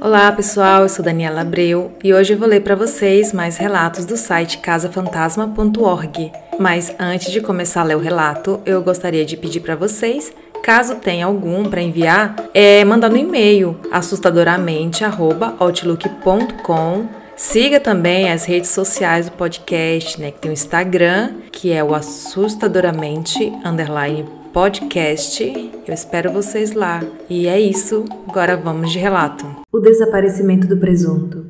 Olá pessoal, eu sou Daniela Abreu e hoje eu vou ler para vocês mais relatos do site casafantasma.org. Mas antes de começar a ler o relato, eu gostaria de pedir para vocês, caso tenha algum para enviar, é mandar no e-mail assustadoramente@outlook.com. Siga também as redes sociais do podcast, né, que tem o Instagram, que é o assustadoramente underline podcast. Eu espero vocês lá. E é isso, agora vamos de relato. O desaparecimento do presunto.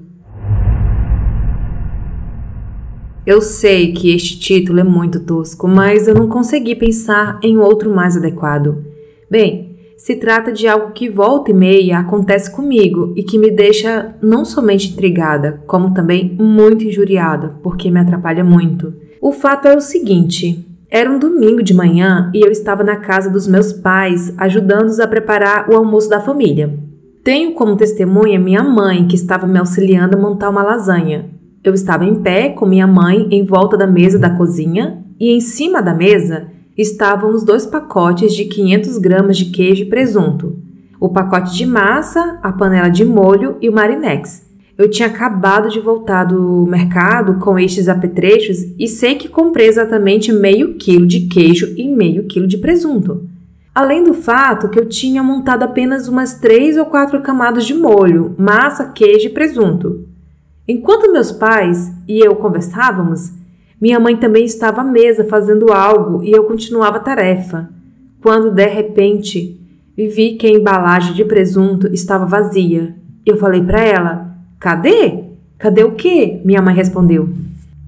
Eu sei que este título é muito tosco, mas eu não consegui pensar em outro mais adequado. Bem, se trata de algo que volta e meia acontece comigo e que me deixa não somente intrigada, como também muito injuriada, porque me atrapalha muito. O fato é o seguinte: era um domingo de manhã e eu estava na casa dos meus pais ajudando-os a preparar o almoço da família. Tenho como testemunha minha mãe, que estava me auxiliando a montar uma lasanha. Eu estava em pé com minha mãe em volta da mesa da cozinha e em cima da mesa estavam os dois pacotes de 500 gramas de queijo e presunto, o pacote de massa, a panela de molho e o marinex. Eu tinha acabado de voltar do mercado com estes apetrechos e sei que comprei exatamente meio quilo de queijo e meio quilo de presunto. Além do fato que eu tinha montado apenas umas três ou quatro camadas de molho, massa, queijo e presunto. Enquanto meus pais e eu conversávamos, minha mãe também estava à mesa fazendo algo e eu continuava a tarefa. Quando de repente vi que a embalagem de presunto estava vazia. Eu falei para ela: Cadê? Cadê o quê? Minha mãe respondeu.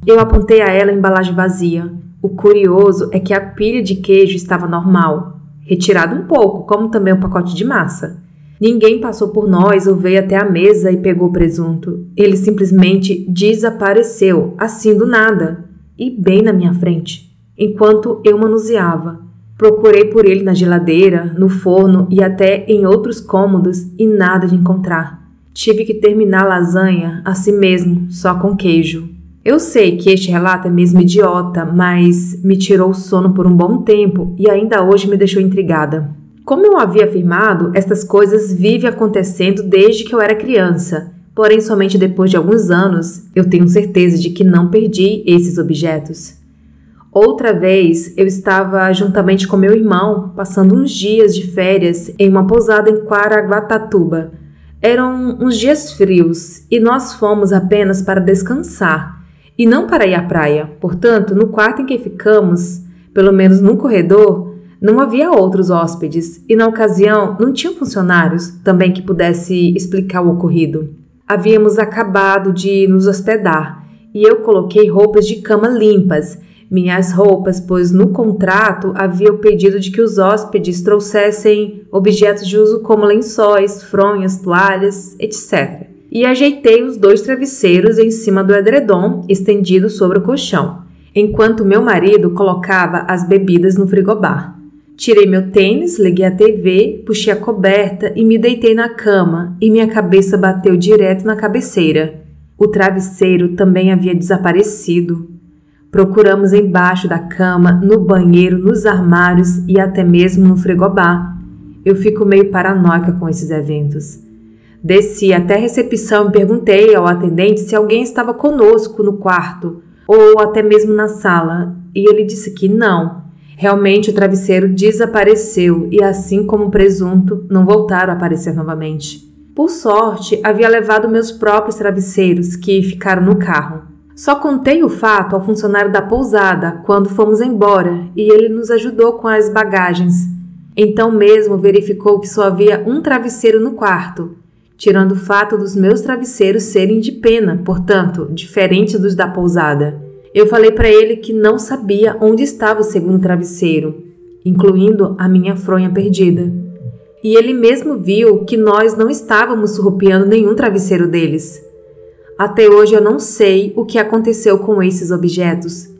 Eu apontei a ela a embalagem vazia. O curioso é que a pilha de queijo estava normal, retirado um pouco, como também o um pacote de massa. Ninguém passou por nós ou veio até a mesa e pegou o presunto. Ele simplesmente desapareceu, assim do nada, e bem na minha frente, enquanto eu manuseava. Procurei por ele na geladeira, no forno e até em outros cômodos e nada de encontrar. Tive que terminar a lasanha mesmo, só com queijo. Eu sei que este relato é mesmo idiota, mas me tirou o sono por um bom tempo e ainda hoje me deixou intrigada. Como eu havia afirmado, estas coisas vivem acontecendo desde que eu era criança. Porém, somente depois de alguns anos eu tenho certeza de que não perdi esses objetos. Outra vez, eu estava juntamente com meu irmão passando uns dias de férias em uma pousada em Quaraguatatuba, eram uns dias frios e nós fomos apenas para descansar e não para ir à praia. Portanto, no quarto em que ficamos, pelo menos no corredor, não havia outros hóspedes e na ocasião não tinham funcionários também que pudesse explicar o ocorrido. Havíamos acabado de nos hospedar e eu coloquei roupas de cama limpas minhas roupas, pois no contrato havia o pedido de que os hóspedes trouxessem objetos de uso como lençóis, fronhas, toalhas, etc. E ajeitei os dois travesseiros em cima do edredom estendido sobre o colchão, enquanto meu marido colocava as bebidas no frigobar. Tirei meu tênis, liguei a TV, puxei a coberta e me deitei na cama, e minha cabeça bateu direto na cabeceira. O travesseiro também havia desaparecido. Procuramos embaixo da cama, no banheiro, nos armários e até mesmo no frigobar. Eu fico meio paranoica com esses eventos. Desci até a recepção e perguntei ao atendente se alguém estava conosco no quarto ou até mesmo na sala, e ele disse que não. Realmente o travesseiro desapareceu e, assim como o presunto, não voltaram a aparecer novamente. Por sorte, havia levado meus próprios travesseiros, que ficaram no carro. Só contei o fato ao funcionário da pousada quando fomos embora e ele nos ajudou com as bagagens. Então mesmo verificou que só havia um travesseiro no quarto, tirando o fato dos meus travesseiros serem de pena, portanto, diferentes dos da pousada. Eu falei para ele que não sabia onde estava o segundo travesseiro, incluindo a minha fronha perdida. E ele mesmo viu que nós não estávamos surrupiando nenhum travesseiro deles. Até hoje eu não sei o que aconteceu com esses objetos.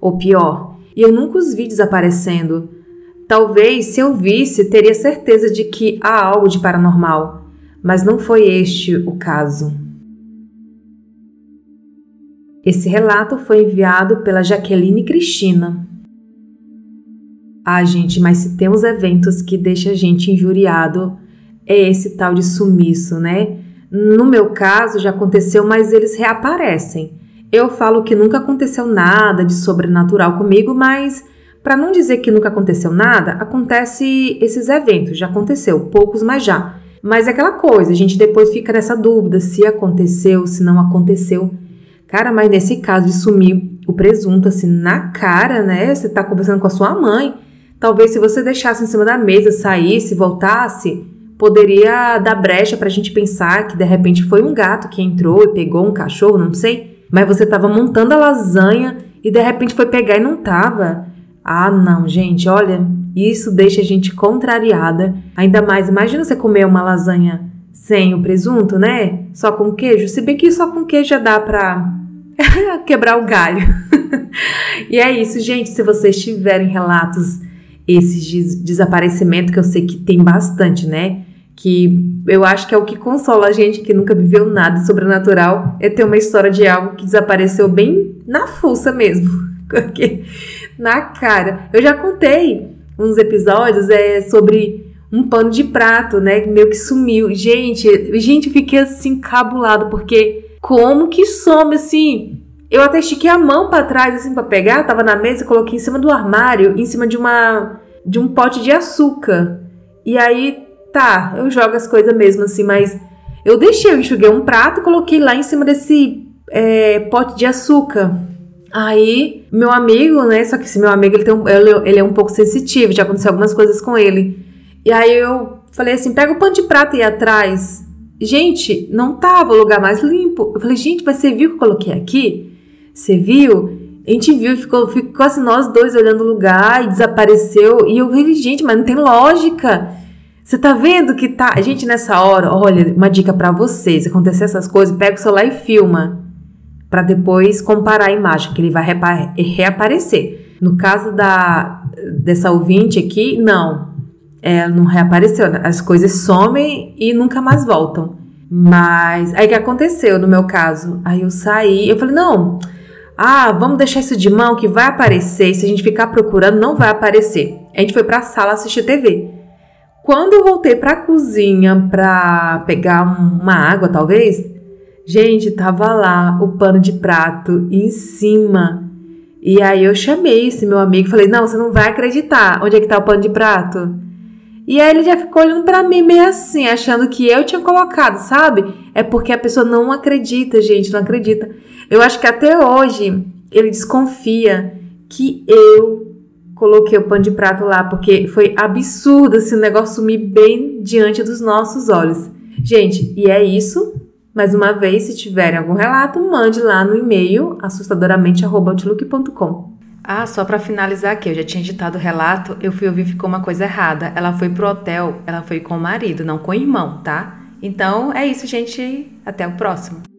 Ou pior, eu nunca os vi desaparecendo. Talvez, se eu visse, teria certeza de que há algo de paranormal, mas não foi este o caso. Esse relato foi enviado pela Jaqueline Cristina. Ah, gente, mas se temos eventos que deixam a gente injuriado, é esse tal de sumiço, né? No meu caso, já aconteceu, mas eles reaparecem. Eu falo que nunca aconteceu nada de sobrenatural comigo, mas para não dizer que nunca aconteceu nada, acontece esses eventos, já aconteceu, poucos, mas já. Mas é aquela coisa, a gente depois fica nessa dúvida se aconteceu, se não aconteceu. Cara, mas nesse caso de sumir o presunto assim na cara, né? Você tá conversando com a sua mãe. Talvez se você deixasse em cima da mesa, saísse, voltasse, poderia dar brecha pra gente pensar que de repente foi um gato que entrou e pegou um cachorro, não sei. Mas você tava montando a lasanha e de repente foi pegar e não tava. Ah, não, gente, olha, isso deixa a gente contrariada. Ainda mais, imagina você comer uma lasanha sem o presunto, né? Só com queijo. Se bem que só com queijo já dá pra quebrar o galho. e é isso, gente. Se vocês tiverem relatos esses de desaparecimento, que eu sei que tem bastante, né? Que eu acho que é o que consola a gente que nunca viveu nada sobrenatural, é ter uma história de algo que desapareceu bem na fuça mesmo. Porque na cara. Eu já contei uns episódios é, sobre um pano de prato, né? Meio que sumiu. Gente, gente, eu fiquei assim cabulado, porque como que some assim? Eu até estiquei a mão para trás, assim, para pegar, tava na mesa, coloquei em cima do armário, em cima de uma de um pote de açúcar. E aí, tá, eu jogo as coisas mesmo, assim, mas eu deixei, eu enxuguei um prato e coloquei lá em cima desse é, pote de açúcar. Aí, meu amigo, né? Só que esse meu amigo, ele, tem um, ele, ele, é um pouco sensitivo, já aconteceu algumas coisas com ele. E aí eu falei assim: pega o pano de prata aí atrás. Gente, não tava o lugar mais limpo. Eu falei, gente, mas você viu que eu coloquei aqui? Você viu? A gente viu, ficou, ficou assim, nós dois olhando o lugar e desapareceu. E eu falei, gente, mas não tem lógica. Você tá vendo que tá. Gente, nessa hora, olha, uma dica para vocês: acontecer essas coisas, pega o celular e filma para depois comparar a imagem, que ele vai reaparecer. No caso da dessa ouvinte aqui, não. Ela não reapareceu. As coisas somem e nunca mais voltam. Mas aí que aconteceu no meu caso? Aí eu saí, eu falei: "Não, ah, vamos deixar isso de mão que vai aparecer. Se a gente ficar procurando, não vai aparecer". A gente foi para a sala assistir TV. Quando eu voltei para a cozinha para pegar uma água, talvez, Gente, tava lá o pano de prato em cima. E aí eu chamei esse meu amigo e falei: Não, você não vai acreditar. Onde é que tá o pano de prato? E aí ele já ficou olhando para mim meio assim, achando que eu tinha colocado, sabe? É porque a pessoa não acredita, gente, não acredita. Eu acho que até hoje ele desconfia que eu coloquei o pano de prato lá, porque foi absurdo assim, negócio sumir bem diante dos nossos olhos. Gente, e é isso. Mais uma vez, se tiverem algum relato, mande lá no e-mail assustadoramente@outlook.com. Ah, só para finalizar aqui, eu já tinha editado o relato, eu fui ouvir ficou uma coisa errada. Ela foi pro hotel, ela foi com o marido, não com o irmão, tá? Então é isso, gente. Até o próximo.